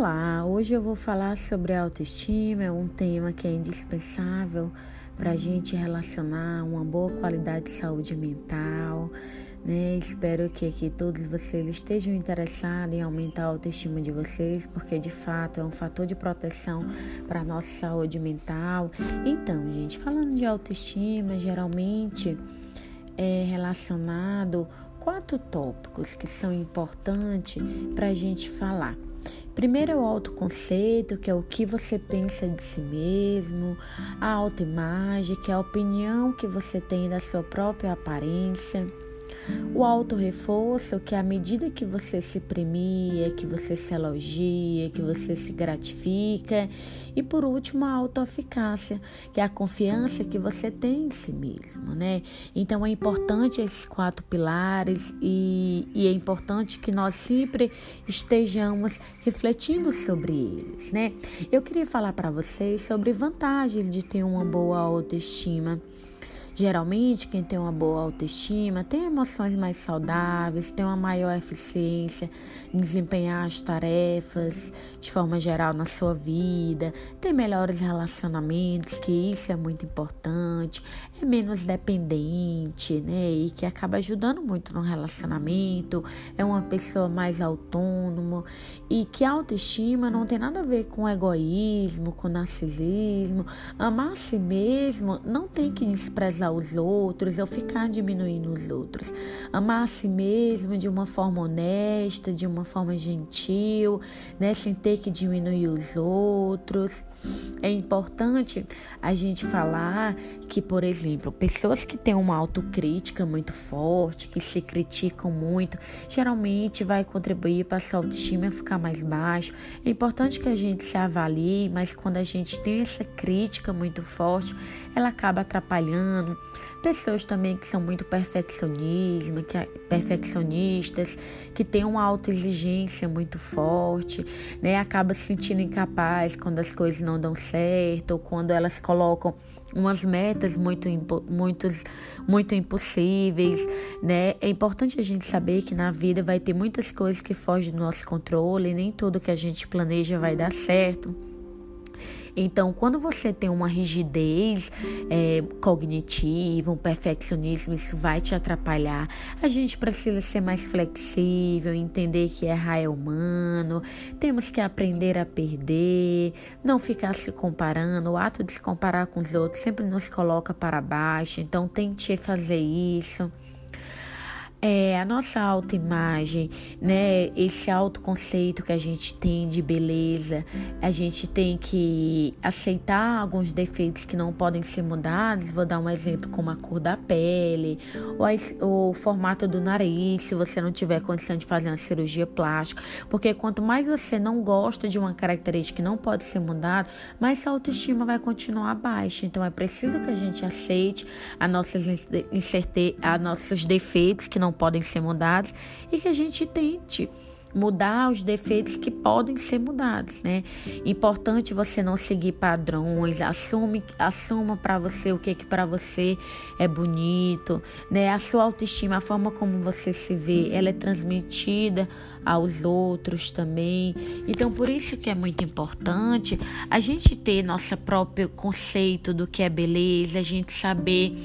Olá, hoje eu vou falar sobre autoestima, é um tema que é indispensável para a gente relacionar uma boa qualidade de saúde mental. Né? Espero que aqui todos vocês estejam interessados em aumentar a autoestima de vocês, porque de fato é um fator de proteção para a nossa saúde mental. Então, gente, falando de autoestima, geralmente é relacionado quatro tópicos que são importantes para a gente falar. Primeiro é o autoconceito, que é o que você pensa de si mesmo, a autoimagem, que é a opinião que você tem da sua própria aparência. O auto-reforço, que é à medida que você se premia, que você se elogia, que você se gratifica. E por último, a autoeficácia, que é a confiança que você tem em si mesmo, né? Então é importante esses quatro pilares e, e é importante que nós sempre estejamos refletindo sobre eles, né? Eu queria falar para vocês sobre vantagens de ter uma boa autoestima. Geralmente, quem tem uma boa autoestima tem emoções mais saudáveis, tem uma maior eficiência em desempenhar as tarefas de forma geral na sua vida, tem melhores relacionamentos, que isso é muito importante, é menos dependente, né? E que acaba ajudando muito no relacionamento, é uma pessoa mais autônoma e que a autoestima não tem nada a ver com egoísmo, com narcisismo. Amar a si mesmo não tem que desprezar os outros ou ficar diminuindo os outros. Amar a si mesmo de uma forma honesta, de uma forma gentil, né, sem ter que diminuir os outros. É importante a gente falar que, por exemplo, pessoas que têm uma autocrítica muito forte, que se criticam muito, geralmente vai contribuir para a sua autoestima ficar mais baixa. É importante que a gente se avalie, mas quando a gente tem essa crítica muito forte, ela acaba atrapalhando. Pessoas também que são muito perfeccionismo, que, perfeccionistas, que têm uma autoexigência muito forte, né? Acaba se sentindo incapaz quando as coisas não dão certo, ou quando elas colocam umas metas muito, muito, muito impossíveis, né? É importante a gente saber que na vida vai ter muitas coisas que fogem do nosso controle, nem tudo que a gente planeja vai dar certo. Então, quando você tem uma rigidez é, cognitiva, um perfeccionismo, isso vai te atrapalhar. A gente precisa ser mais flexível, entender que errar é humano, temos que aprender a perder, não ficar se comparando. O ato de se comparar com os outros sempre nos coloca para baixo, então tente fazer isso é, a nossa autoimagem, né, esse autoconceito que a gente tem de beleza, a gente tem que aceitar alguns defeitos que não podem ser mudados. Vou dar um exemplo como a cor da pele, ou a, o formato do nariz, se você não tiver condição de fazer uma cirurgia plástica, porque quanto mais você não gosta de uma característica que não pode ser mudada, mais sua autoestima vai continuar baixa. Então é preciso que a gente aceite as nossas os nossos defeitos que não não podem ser mudados e que a gente tente mudar os defeitos que podem ser mudados, né? Importante você não seguir padrões, assume, assuma para você o que que para você é bonito, né? A sua autoestima, a forma como você se vê, ela é transmitida aos outros também. Então, por isso que é muito importante a gente ter nosso próprio conceito do que é beleza, a gente saber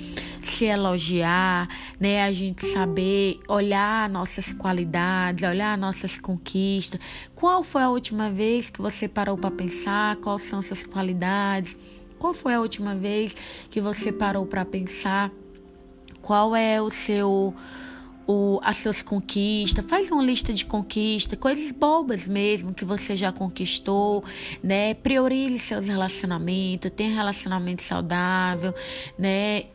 se elogiar, né? A gente saber olhar nossas qualidades, olhar nossas conquistas. Qual foi a última vez que você parou para pensar quais são suas qualidades? Qual foi a última vez que você parou para pensar qual é o seu o, as suas conquistas, faz uma lista de conquistas, coisas bobas mesmo que você já conquistou, né? Priorize seus relacionamentos, tenha relacionamento saudável, né?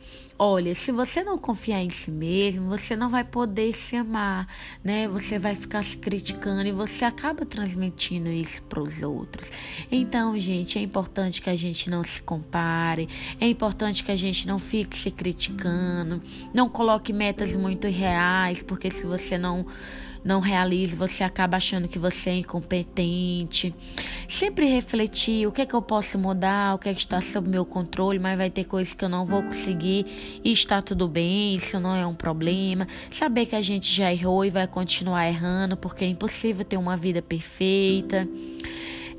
Olha, se você não confiar em si mesmo, você não vai poder se amar, né? Você vai ficar se criticando e você acaba transmitindo isso para os outros. Então, gente, é importante que a gente não se compare, é importante que a gente não fique se criticando, não coloque metas muito reais, porque se você não não realize, você acaba achando que você é incompetente. Sempre refletir o que é que eu posso mudar, o que é que está sob meu controle, mas vai ter coisas que eu não vou conseguir e está tudo bem, isso não é um problema. Saber que a gente já errou e vai continuar errando, porque é impossível ter uma vida perfeita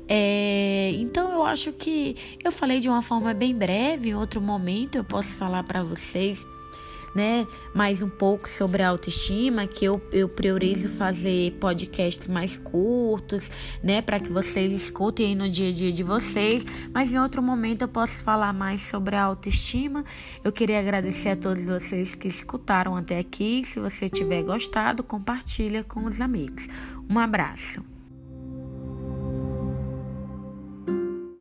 É, então eu acho que eu falei de uma forma bem breve, em outro momento eu posso falar para vocês né, mais um pouco sobre a autoestima, que eu, eu priorizo fazer podcasts mais curtos, né, para que vocês escutem aí no dia a dia de vocês, mas em outro momento eu posso falar mais sobre a autoestima. Eu queria agradecer a todos vocês que escutaram até aqui. Se você tiver gostado, compartilha com os amigos. Um abraço.